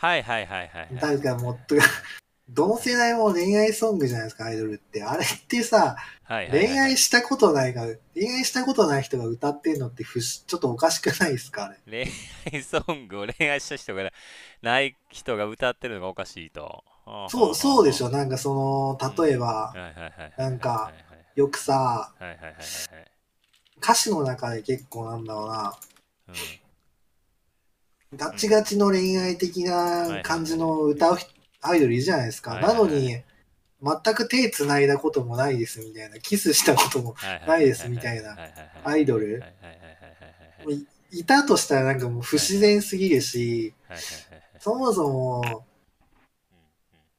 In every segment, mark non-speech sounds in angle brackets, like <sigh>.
はいはいはいはいはい。なんかもっと、どの世代も恋愛ソングじゃないですか、アイドルって。あれってさ、はいはいはい恋愛したことないが、恋愛したことない人が歌ってんのってふし、ちょっとおかしくないですか、あれ？恋愛ソングを恋愛した人がない人が歌ってるのがおかしいと。そう、そうでしょ。ょ。なんかその、例えば、はいはいはいはい。なんかはいよくさ、はいはいはいはいはい。歌詞の中で結構なんだろうな、うんガチガチの恋愛的な感じの歌う人アイドルいるじゃないですか。なのに、全く手繋いだこともないですみたいな、キスしたこともないですみたいなアイドルはいたとしたらなんかもう不自然すぎるし、そもそも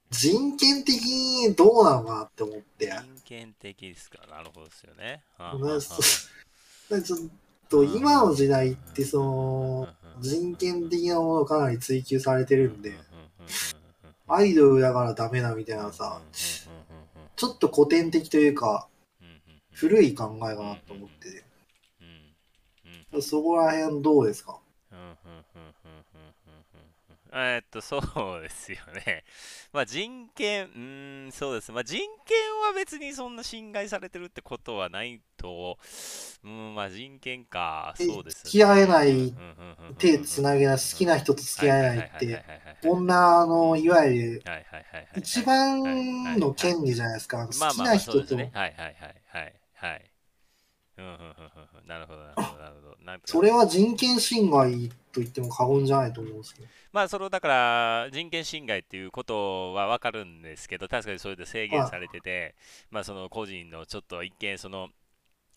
人権的にどうなのかなって思って。人権的ですかなるほどですよね。はあまあはあと今の時代ってその人権的なものかなり追求されてるんで、アイドルだからダメだみたいなさ、ちょっと古典的というか、古い考えかなと思ってて、そこら辺どうですかえーっと、そうですよね。<laughs> まあ人権、うーん、そうです。まあ人権は別にそんな侵害されてるってことはないと、うん、まあ人権か、えそうです、付き合えない手つなげない、好きな人と付き合えないっはいて、女のいわゆる一番の権利じゃないですか。好きまあまあまあな人とそうですね。はいはいはいはいはい。うんうんうんうんうんなるほどなるほどなるほど。それは人権侵害と言っても過言じゃないと思うんですけど。まあそのだから人権侵害っていうことは分かるんですけど確かにそれで制限されててまあその個人のちょっと一見その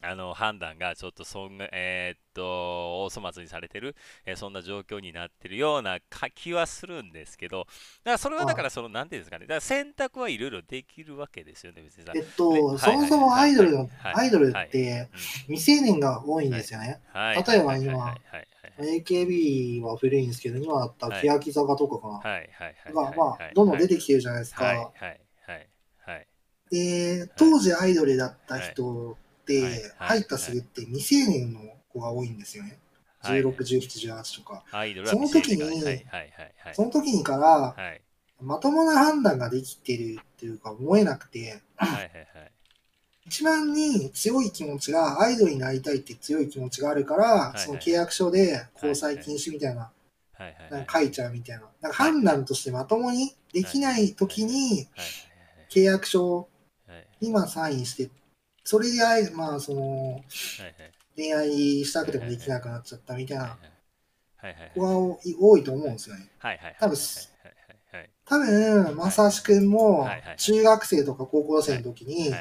あの判断がちょっと損害えーっと大粗末にされてる、えーそんな状況になってるようなか気はするんですけどだからそれはだからそのなんていうんですかねだから選択はいろいろできるわけですよね別にさえっと、はいそもそもアイドルアイドルはい。って未成年が多いんですよね。はい。例えば今はいはいはい AKB は古いんですけど、今だったら欅坂とかかな。はいはいはいが、はい。まあ、どんどん出てきてるじゃないですはいはか。いはいはい。で、当時アイドルだった人っはい。てはい、入ったすぐって未成年の子が多いんですよね。はい。16、17、18とか。その時にその時にから、はい。まともな判断ができてるっていうか思えなくて、はいはいはい一番に強い気持ちが、アイドルになりたいって強い気持ちがあるから、いその契約書で交際禁止みたいな、なんか書いちゃうみたいな。なんか判断としてまともにできない時にはい。契約書をはいはい今サインして、それでまあその、はい。恋愛したくてもできなくなっちゃったみたいな。はいはい子が多いと思うんですよね。はいはい。多分多分、まさしくんも中学生とか高校生の時に、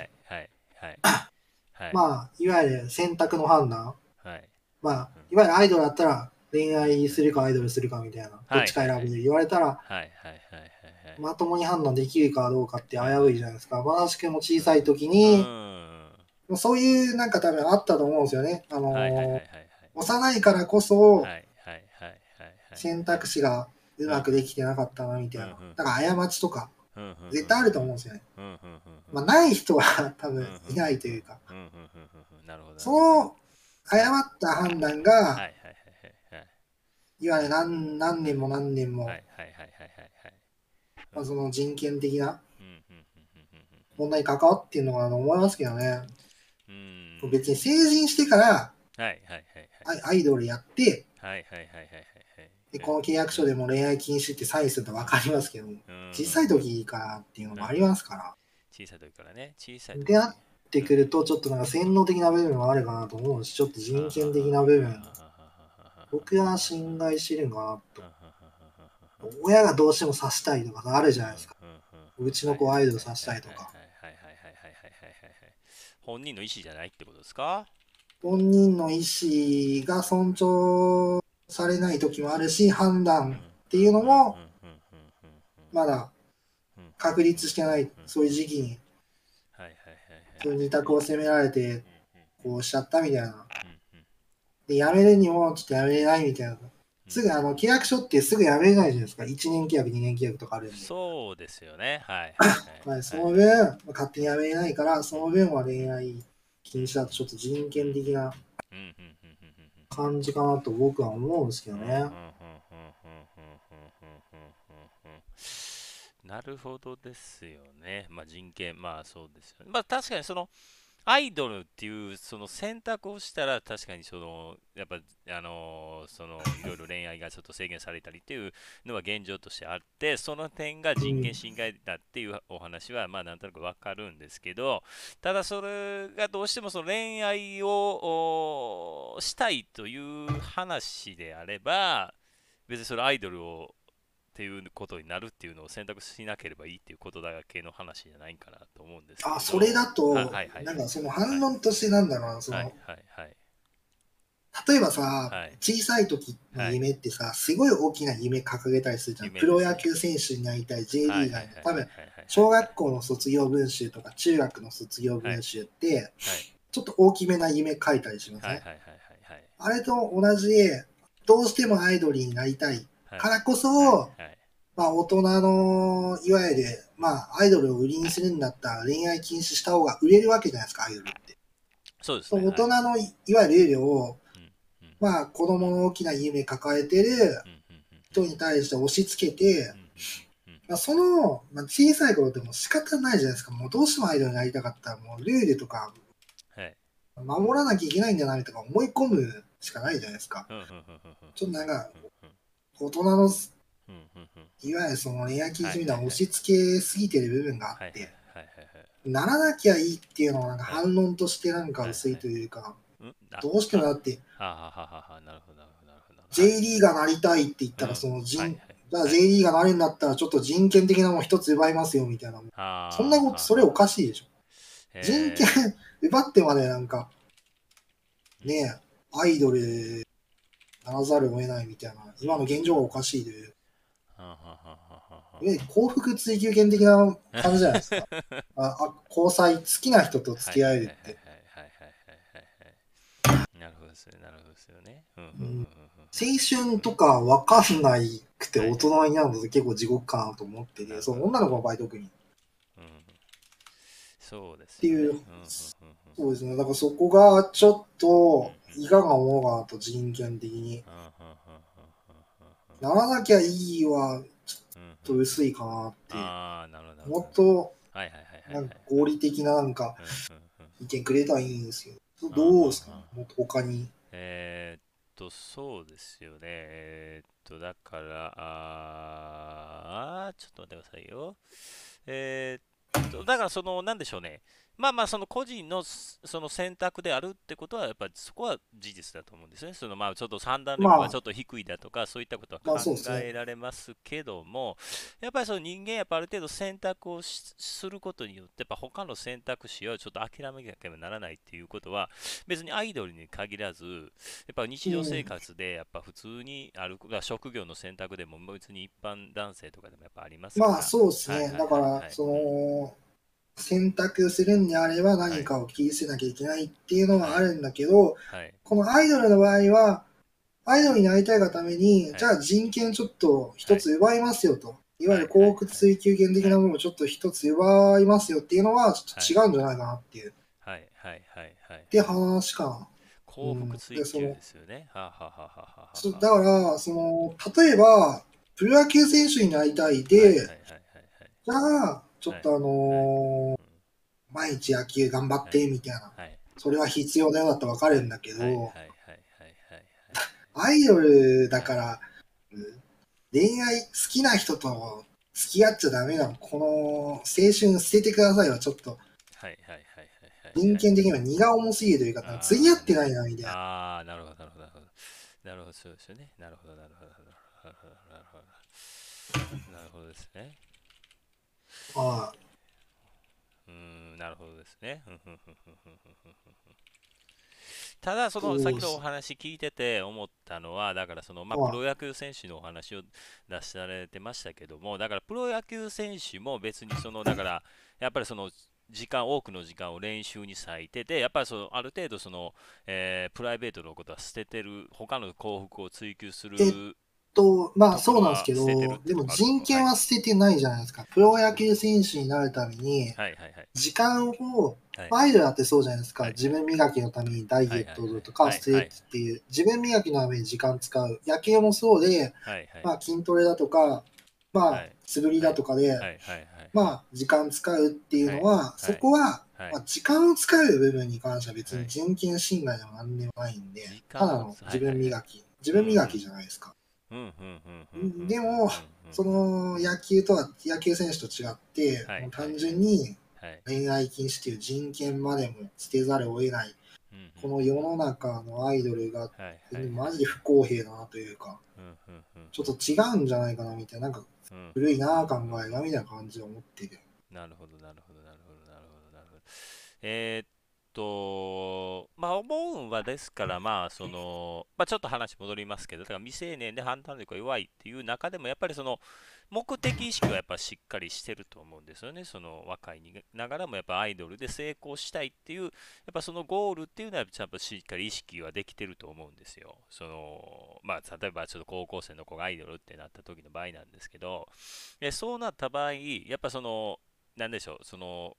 はい。まあ、いわゆる選択の判断、はい。まあ、いわゆるアイドルだったら恋愛するかアイドルするかみたいな、どっちか選ぶで言われたら、はい。はい。はい。はい。まともに判断できるかどうかって危ういじゃないですか。まさしくんも小さい時うに、ん。そういうなんか多分あったと思うんですよね。あのはい。はい。はい。はい。幼いからこそ選択肢がうまくできてなかったなみたいな。だから過ちとか絶対あると思うんですよね。まあ、ない人は多分いないというか、その誤った判断が、いわゆる何何年も何年も、まあ、その人権的な問題に関わっているのかなと思いますけどね。別に成人してから、アイドルやって、で、この契約書でも恋愛禁止ってサインすると分かりますけど、小さい時からっていうのもありますから。小さい時からね、小さい時。であってくると、ちょっとなんか洗脳的な部分もあるかなと思うし、ちょっと人権的な部分、僕は信頼してるんかなと。親がどうしても刺したいとかあるじゃないですか。うちの子アイドル刺したいとか。本人の意思じゃないってことですか？本人の意思が尊重されない時もあるし、判断っていうのもまだ確立してない、そういう時期に、はいはいはいそういう二択を責められて、こうしちゃったみたいな。で、辞めるにもちょっと辞めれないみたいな。すぐあの契約書ってすぐ辞めれないじゃないですか。1年契約、2年契約とかあるんで。そうですよねはいはい <laughs> まあ、その分、まあ勝手に辞めれないから、その分は恋愛禁止だとちょっと人権的なうんうん感じかなと僕は思うんですけどね。うんうんうんうんうんうんなるほどですよね。まあ人権、まあそうですよね。まあ確かにその、アイドルっていうその選択をしたら確かにそのやっぱあのそのいろいろ恋愛がちょっと制限されたりっていうのは現状としてあってその点が人権侵害だっていうお話はまあなんとなくわかるんですけどただそれがどうしてもその恋愛をしたいという話であれば別にそれアイドルをっていうことになるっていうのを選択しなければいいっていうことだけの話じゃないかなと思うんですけど。あ、それだと、はいはいはい。なんかその反論としてなんだろうな、その、はいはい。はい例えばさ、はい。小さい時の夢ってさ、すごい大きな夢掲げたりするじゃん。夢プロ野球選手になりたい、J リーガーになりたい。多分、はい。小学校の卒業文集とか中学の卒業文集って、はい。ちょっと大きめな夢書いたりしますね。はいはいはいはいはい。あれと同じで、どうしてもアイドルになりたいはいからこそ、まあ大人の、いわゆる、まあアイドルを売りにするんだったら恋愛禁止した方が売れるわけじゃないですか、アイドルって。そうですね。大人のいいわゆるルールを、うんうんまあ子供の大きな夢抱えてる人に対して押し付けてうん、うんうん。まあ、その、まあ、小さい頃でも仕方ないじゃないですか。もうどうしてもアイドルになりたかったら、もうルールとかはい。守らなきゃいけないんじゃないとか思い込むしかないじゃないですか。ちょっとなんか、うん大人の、うんうんうんいわゆるその恋愛禁止みたいな押し付けすぎてる部分があはいはいって、はいはいならなきゃいいっていうのはなんか反論としてなんか薄いというか、どうしてもだって、あははははなるほどなるほどなるほど J リーガーなりたいって言ったら、うんその人、はいはいじゃあ J リーガーなるんだったらちょっと人権的なもの一つ奪いますよみたいな。そんなこと、それおかしいでしょ。人権奪ってまでなんか、ねえ、アイドルならざるを得ないみたいな、今の現状がおかしいという、はははははえ幸福追求権的な感じじゃないですか。<laughs> ああ交際、好きな人と付き合えるって。なるほどですねなるほどですよね。うん。青春とかわかんないくて大人になるのって結構地獄かなと思ってて、その女の子の場合特に。うん。そうですっていう。そうですね。だからそこがちょっといかがものかなと人権的に。ならなきゃいいはちょっと薄いかなって。ああなるほどもっとないんはいか合理的ななんか意見くれたらいいんですよ。どうですか？うんもっと他に。えーっと、そうですよね。えーっと、だから、あー、ちょっと待ってくださいよ。えーっと、だから、その、なんでしょうね。まあまあ、その個人のそその選択であるってことは、やっぱりそこは事実だと思うんですね。そのまあ、ちょっと判断力まあがちょっと低いだとか、そういったことはまあ考えられますけども、やっぱりその人間、やっぱある程度選択をしすることによって、やっぱ他の選択肢をちょっと諦めなければならないっていうことは、別にアイドルに限らず、やっぱ日常生活でやっぱ普通にある、まあ職業の選択でも別に一般男性とかでもやっぱありますから。まあそうですね。だから、その、選択するんであれば何かを切り捨てなきゃいけないっていうのはあるんだけど、はい。このアイドルの場合は、アイドルになりたいがために、はいじゃあ人権ちょっと一つ奪いますよと。いわゆる幸福追求権的なものをちょっと一つ奪いますよっていうのはちょっと違うんじゃないかなっていう、っはいはいはいはい。て話かな。幸福追求ですよね。はあはあはあはあはだから、その、例えば、プロ野球選手になりたいで、はいはいはいはいじゃあ、ちょっとあのー毎日野球頑張ってみたいな、それは必要だよだってわかるんだけど、アイドルだから、うん恋愛好きな人と付き合っちゃダメなの。この青春捨ててくださいはちょっとはいはいはい人権的には荷が重すぎるというか、あー付き合ってないなみたいな。ああ、なるほど、なるほど、なるほど。なるほど、そうですよね。なるほど、なるほど、なるほど、なるほど。なるほどですね。はい。うん、なるほどですね。ただ、その先のお話聞いてて思ったのは、だからその、まあ、プロ野球選手のお話を出されてましたけども、だからプロ野球選手も別にその、だからやっぱりその、時間多くの時間を練習に割いててやっぱりそのある程度その、えー、プライベートのことは捨ててる他の幸福を追求すると、まあそうなんですけどでも人権は捨ててないじゃないですか。プロ野球選手になるために。時間を、アイドルだってそうじゃないですか。はい自分磨きのためにダイエットとかはいストレッチっていう、自分磨きのために時間使う。野球もそうで。まあ筋トレだとか、まあはい素振りだとかで。まあ時間使うっていうのは、いそこは、はいまあ、時間を使う部分に関しては別に人権侵害でも何でもないんでただの自分磨き、自分磨きじゃないですか。うんうんうんうんうん。でもその野球とは、野球選手と違って、単純にはい。恋愛禁止という人権までも捨てざるを得ない、この世の中のアイドルが。マジで不公平だなというか、ちょっと違うんじゃないかなみたいな、なんかうん古いな考えがみたいな感じで思ってる。なるほど、なるほど、なるほど、なるほど、なるほど。えーっと、まあ、思うんはですから、まあ、その、まあ、ちょっと話戻りますけど、だから未成年で判断力が弱いっていう中でも、やっぱりその、目的意識はやっぱしっかりしてると思うんですよね。その若いにながらもやっぱアイドルで成功したいっていう、やっぱそのゴールっていうのはちゃんとしっかり意識はできてると思うんですよ。その、まあ、例えばちょっと高校生の子がアイドルってなった時の場合なんですけど、えそうなった場合、やっぱその、なんでしょう、その、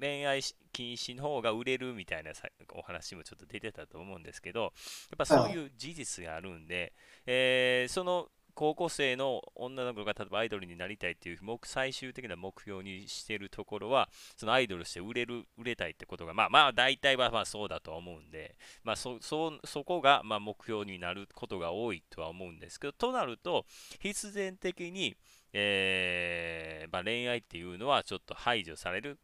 恋愛禁止の方が売れるみたいなさお話もちょっと出てたと思うんですけど、やっぱそういう事実があるんで、えーその高校生の女の子が例えばアイドルになりたいっていう目最終的な目標にしているところは、そのアイドルして売れる、売れたいってことが、まあまあ大体はまあそうだとは思うんで、まあそそそこがまあ目標になることが多いとは思うんですけど、となると、必然的に、えーまあ、恋愛っていうのはちょっと排除される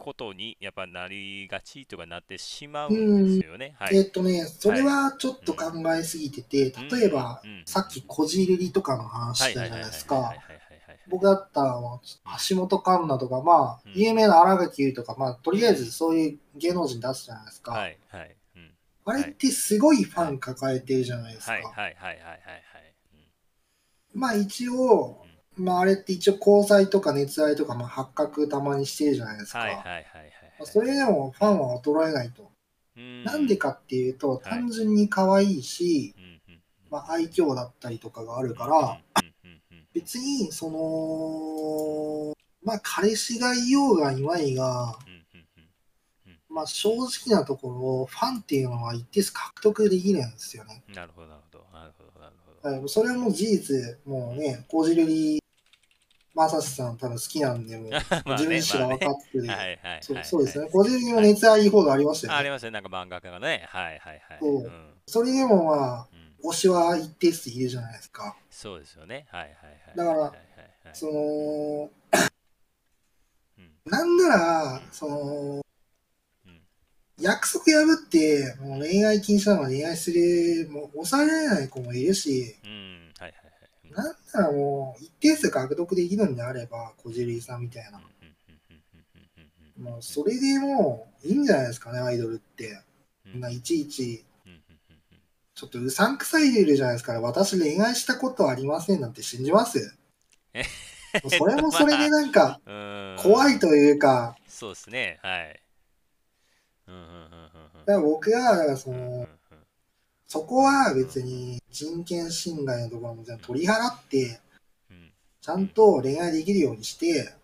ことにやっぱなりがちとかなってしまうんですよね。はい。えっとね、それはちょっと考えすぎてて、例えばうんうん、さっきこじるりとかの話はいしたはいはいはいじゃないですか。はいはいはい僕だったら、橋本環奈とか、まあうん、有名な荒垣結衣とか、まあ、とりあえずそういう芸能人出すじゃないですか。はいはい。うんあれってすごいファン抱えてるじゃないですか。はいはいはいはいはいはい。まあ一応、まああれって一応交際とか熱愛とか、まあ発覚たまにしてるじゃないですか。はいはいはいはいまあそれでもファンは衰えないと。うんなんでかっていうと、い単純に可愛いし、うんうんまあ愛嬌だったりとかがあるから、別に、その、まあ彼氏がいようがいまいが、まあ正直なところ、ファンっていうのは一定数獲得できるんですよね。なるほどなるほどなるほどなるほど。はい、それはもう事実、もうね、こじるり、まさしさん多分好きなんで、もう <laughs> まあね自分自身が分かってる。はいはいはいそうそうですね。こじるりも熱愛報道ありましたよね。あありますね、なんか漫画家がね。はいはいはい。そうんそれでもまあ、うん推しは一定数いるじゃないですか。そうですよね。はいはいはい。だからはいはいはいその、うんなんなら、その、うん約束破って、もう恋愛禁止なのに恋愛する、もう抑えられない子もいるし。うんなんならもう一定数獲得できるんであれば、こじるりさんみたいな。もうそれでもういいんじゃないですかね、アイドルって。ないちいち、ちょっとうさんくさいルールじゃないですか。私恋愛したことありませんなんて信じます？それもそれでなんか怖いというか、<laughs> そうですね。はい。うんうんうんうんうんだから僕は、だからその、そこは別に人権侵害のところも全部取り払って、ちゃんと恋愛できるようにして、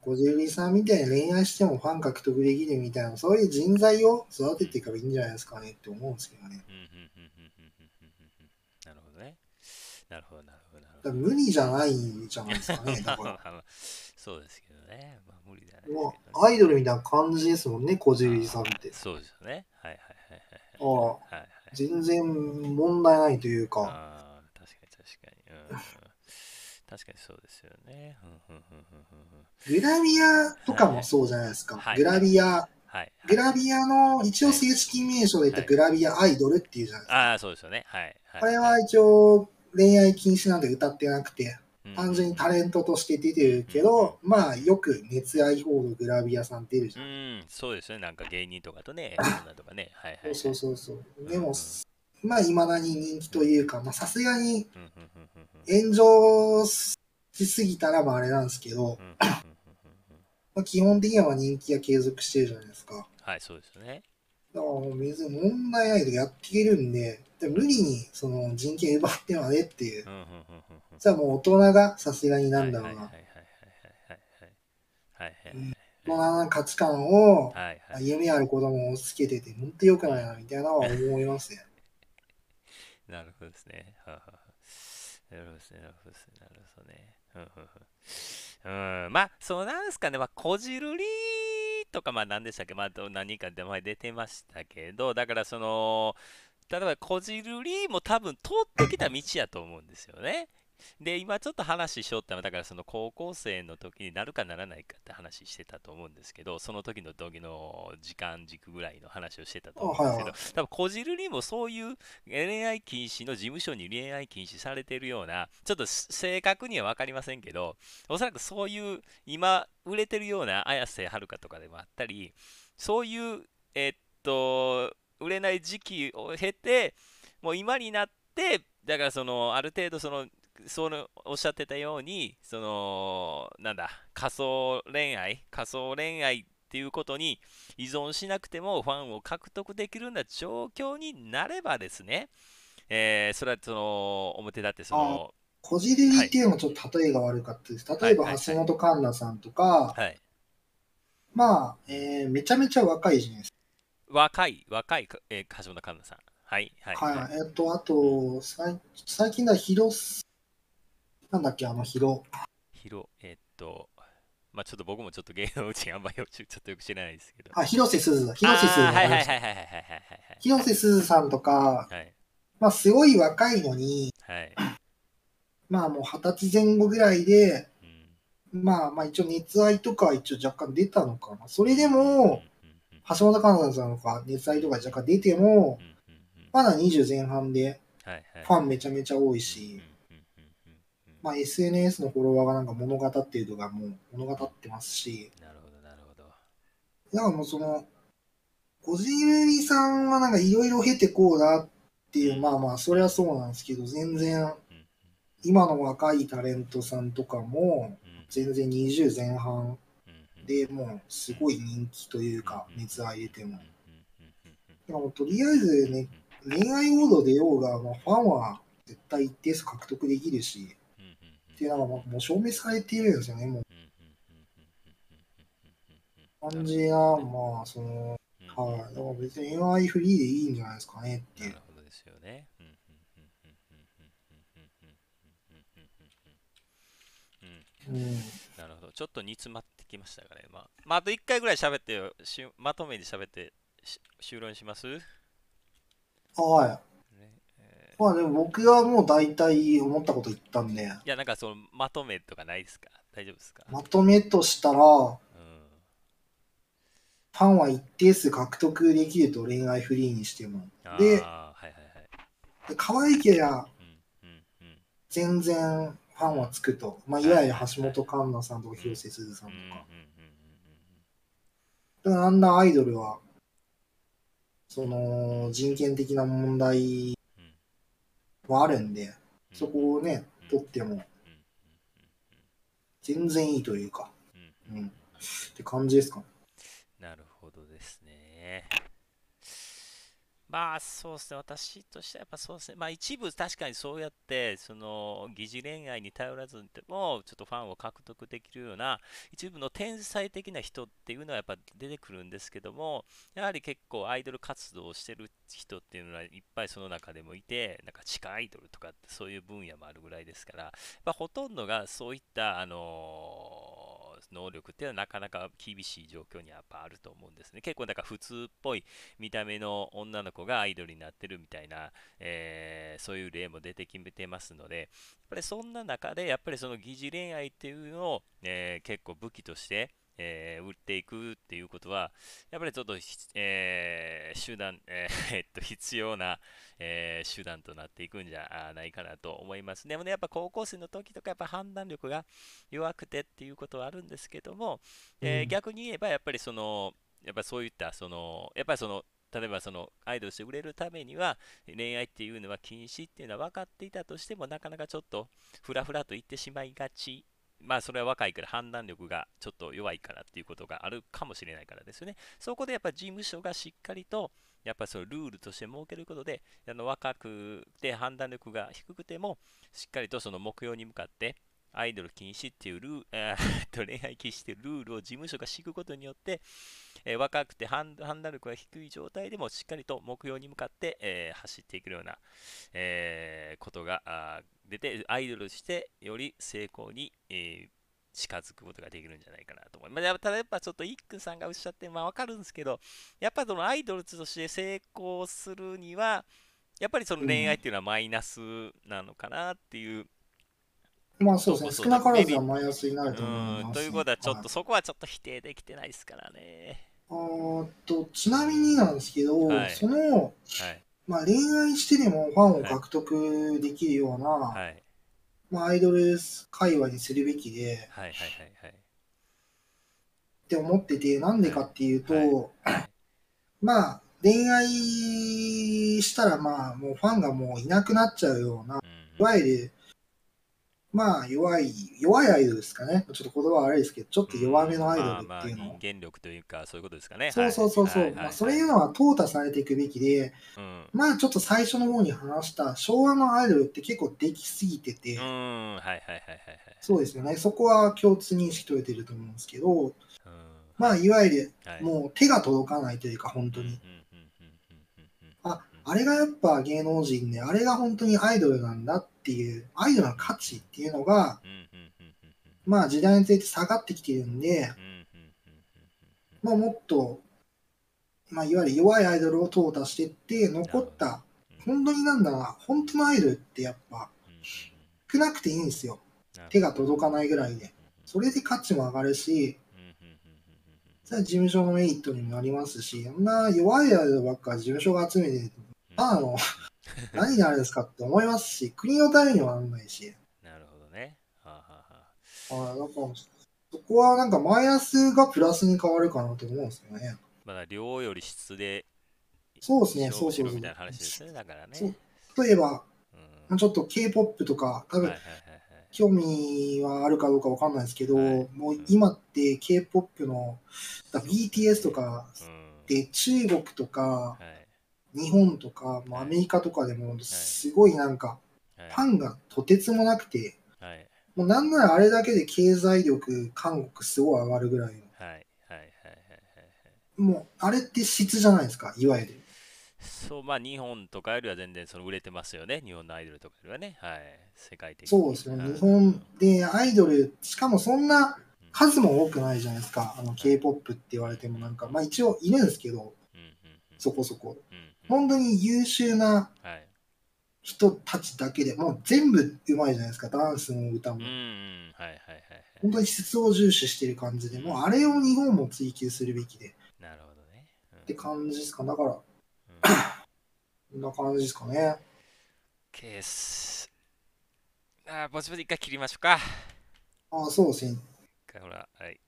小杉さんみたいに恋愛してもファン獲得できるみたいな、そういう人材を育てていけばいいんじゃないですかねって思うんですけどね。なるほどね。なるほど、なるほど。だ無理じゃないじゃないですかね、だから。そうですけどね。まあ、無理だよ、ね、もうアイドルみたいな感じですもん。ね、小杉さん。って。そうですよね。はいはいはいはい。ああ。はい全然問題ないというか、確かに確かに。うんうん確かにそうですよね。グラビアとかもそうじゃないですか。はいグラビア、はい。グラビアの一応正式名称で言ったらグラビアアイドルっていうじゃないですか。ああ、そうですよね。はい。あれは一応恋愛禁止なんで歌ってなくて、うん単純にタレントとして出てるけど、まあよく熱愛報道グラビアさん出るじうゃん。ん、そうですね。なんか芸人とかとね、女とかね。はいはいはい。そうそうそうそう。でも、まあいまだに人気というか、まあさすがにうんうんうんうんうん炎上しすぎたらまああれなんですけど、うんうんうんうんうんまあ、基本的には人気が継続してるじゃないですか。はい、そうですよね。だから別に問題ないけどやっていけるんで、で無理にその人権奪ってまでっていう。じゃあもう大人がさすがになんだろうな。大人の価値観を、夢ある子供を押し付けてて、本当良くないなみたいなのは思いますね。なるほどですね。ははなるほどですね。なるほどですね。なるほどね。うんまあ、そうなんですかね。まあ、こじるりとか、まあ、何でしたっけ、まあ、何かで前出てましたけど、だから、その、例えば、こじるりも多分通ってきた道やと思うんですよね。で、今ちょっと話しよったのは、だからその高校生の時になるかならないかって話してたと思うんですけど、その時の時の時間軸ぐらいの話をしてたと思うんですけどあはいはい、多分こじるりもそういう恋愛禁止の事務所に恋愛禁止されてるような、ちょっと正確には分かりませんけど、おそらくそういう今売れてるような綾瀬はるかとかでもあったり、そういう、えっと、売れない時期を経て、もう今になって、だからそのある程度その、そのおっしゃってたように、そのなんだ、仮想恋愛、仮想恋愛っていうことに依存しなくてもファンを獲得できるような状況になればですね、えーそれはその表立ってその、こじるりっていうのもちょっと例えが悪かったです。例えばはいはい橋本環奈さんとか、はい、まあ、えーめちゃめちゃ若いじゃないです若い、若い、えー橋本環奈さん。はい、はい、か。はい。はい。えっと、あと、最近だ、ヒロス、なんだっけ、あのヒロ。ヒロ、えーっと、まあちょっと僕もちょっと芸能人あんまりちょっとよく知らないですけど。あ、広瀬すずだ。広瀬すずあーはいはいだ。はいはいはいはいはい広瀬すずさんとか、はい。まあ、すごい若いのに、はい。まあもう二十歳前後ぐらいで、うんまあまあ一応熱愛とかは一応若干出たのかな。それでも、橋本環奈さんとか熱愛とか若干出てもまだ20前半でファンめちゃめちゃ多いうんし、まあ SNS のフォロワーがなんか物語ってるとかもう物語ってますし、なるほど、なるほど。だからもうその、こじるりさんはなんかいろいろ経てこうだっていう、まあまあそれはそうなんですけど、全然今の若いタレントさんとかもうん。全然20前半でもうすごい人気というかうん熱愛出ても。だかうんうんうん。うんらもうとりあえずね、恋愛モード出ようが、まあ、ファンは絶対一定数獲得できるし、ていうのがもう証明されているんですよね、もう。感じは、まあ、その、はい。だから別に AI フリーでいいんじゃないですかねっていう。なるほどですよね。うん、なるほど。ちょっと煮詰まってきましたかね。まあ、まあ、あと1回ぐらい喋ってよし、まとめに喋って終了にしますはい。えまあでも僕はもう大体思ったこと言ったんで、ーいや、なんかそのまとめとかないですか？大丈夫ですか、まとめとしたら、うんファンは一定数獲得できると恋愛フリーにしても。ではいはいはい。で可愛いけりゃ全然ファンはつくと。まあ、いわゆる橋本環奈さんとか広瀬すずさんとか。だからだんだんアイドルは、その人権的な問題うんはあるんで、うんそこをね、取ってもうん全然いいというか、うん。って感じですかね。なるほどですね。まあそうですね、私としてはやっぱそうですね、まあ一部確かにそうやって、その疑似恋愛に頼らずにでも、ちょっとファンを獲得できるような、一部の天才的な人っていうのはやっぱ出てくるんですけども、やはり結構アイドル活動をしてる人っていうのはいっぱいその中でもいて、なんか地下アイドルとかってそういう分野もあるぐらいですから、まあ、ほとんどがそういった、あの能力っていうのはなかなか厳しい状況にやっぱあると思うんですね。結構だから普通っぽい見た目の女の子がアイドルになってるみたいな、えーそういう例も出てきてますので、やっぱりそんな中でやっぱりその疑似恋愛っていうのを、えー結構武器として、えー売っていくっていうことは、やっぱりちょっとひ、えー手段、<laughs> えーえっと必要な、えー手段となっていくんじゃないかなと思います。でもね、やっぱ高校生の時とかやっぱ判断力が弱くてっていうことはあるんですけども、えーうん逆に言えばやっぱりその、やっぱそういったその、やっぱりその、例えばそのアイドルとして売れるためには恋愛っていうのは禁止っていうのは分かっていたとしてもなかなかちょっとフラフラと言ってしまいがちまあそれは若いから判断力がちょっと弱いからっていうことがあるかもしれないからですよね。そこでやっぱ事務所がしっかりとやっぱそのルールとして設けることであの若くて判断力が低くてもしっかりとその目標に向かってアイドル禁止っていうルール、<laughs> えー、恋愛禁止っていうルールを事務所が敷くことによって、えー、若くて判断力が低い状態でもしっかりと目標に向かって、えー、走っていくような、えことが出て、アイドルとしてより成功に、え近づくことができるんじゃないかなと思います。ただやっぱちょっとイックさんがおっしゃって、まあわかるんですけど、やっぱそのアイドルとして成功するには、やっぱりその恋愛っていうのはマイナスなのかなっていう。まあそうですね、少なからずはマイナスになると思います、ね、ということは、ちょっと、そこはちょっと否定できてないですからね。あとちなみになんですけど、はい、その、はい、まあ、恋愛してでもファンを獲得できるような、はい、まあ、アイドル界隈にするべきで、はいはいはいはい、って思ってて、なんでかっていうと、<clears throat> まあ、恋愛したら、まあ、もうファンがもういなくなっちゃうような、いわゆる、まあ、弱い、弱いアイドルですかね。ちょっと言葉悪いですけど、ちょっと弱めのアイドルっていうの。まあ、人間力というか、そういうことですかね。そうそうそうそう。まあ、そういうのは淘汰されていくべきで、うん、まあ、ちょっと最初の方に話した昭和のアイドルって結構できすぎてて、うん、はいはいはいはい。そうですよね。そこは共通認識取れてると思うんですけど、うん、まあ、いわゆる、もう手が届かないというか、本当に。あ、あれがやっぱ芸能人で、あれが本当にアイドルなんだっていう、アイドルの価値っていうのが、まあ時代について下がってきてるんで、まあもっと、まあいわゆる弱いアイドルを淘汰していって、残った、本当になんだな、本当のアイドルってやっぱ、少なくていいんですよ。手が届かないぐらいで。それで価値も上がるし、それは事務所のメリットにもなりますし、あんな弱いアイドルばっか事務所が集めて、あの、<laughs> 何になるんですかって思いますし、国のためにはなんないし。なるほどね。はあ、はあ、あなんかそこはなんかマイナスがプラスに変わるかなと思うんですよね。まだ量より質で、そうですね、そうそうそう。みたいな話ですね、だからね。例えば、うん、ちょっと K-POP とか、多分、はいはいはい興味はあるかどうかわかんないですけど、はい、もう今って K-POP の BTS とかで中国とか、日本とか、アメリカとかでもすごいなんか、ファンがとてつもなくて、もうなんならあれだけで経済力、韓国すごい上がるぐらいの。もう、あれって質じゃないですか、いわゆる。そう、まあ日本とかよりは全然その売れてますよね、日本のアイドルとかよりはね。はい。世界的に。そうですよ、日本でアイドル、しかもそんな数も多くないじゃないですか、あの K-POP って言われてもなんか、まあ一応いるんですけど、そこそこ。本当に優秀な人たちだけで、もう全部うまいじゃないですか、ダンスも歌も。本当に質を重視してる感じで、もうあれを日本も追求するべきで。なるほどね。うん、って感じですか。だから、うん、こんな感じですかね。ケース。あ、ぼちぼち一回切りましょうか。あ、そうですね。ほら、はい。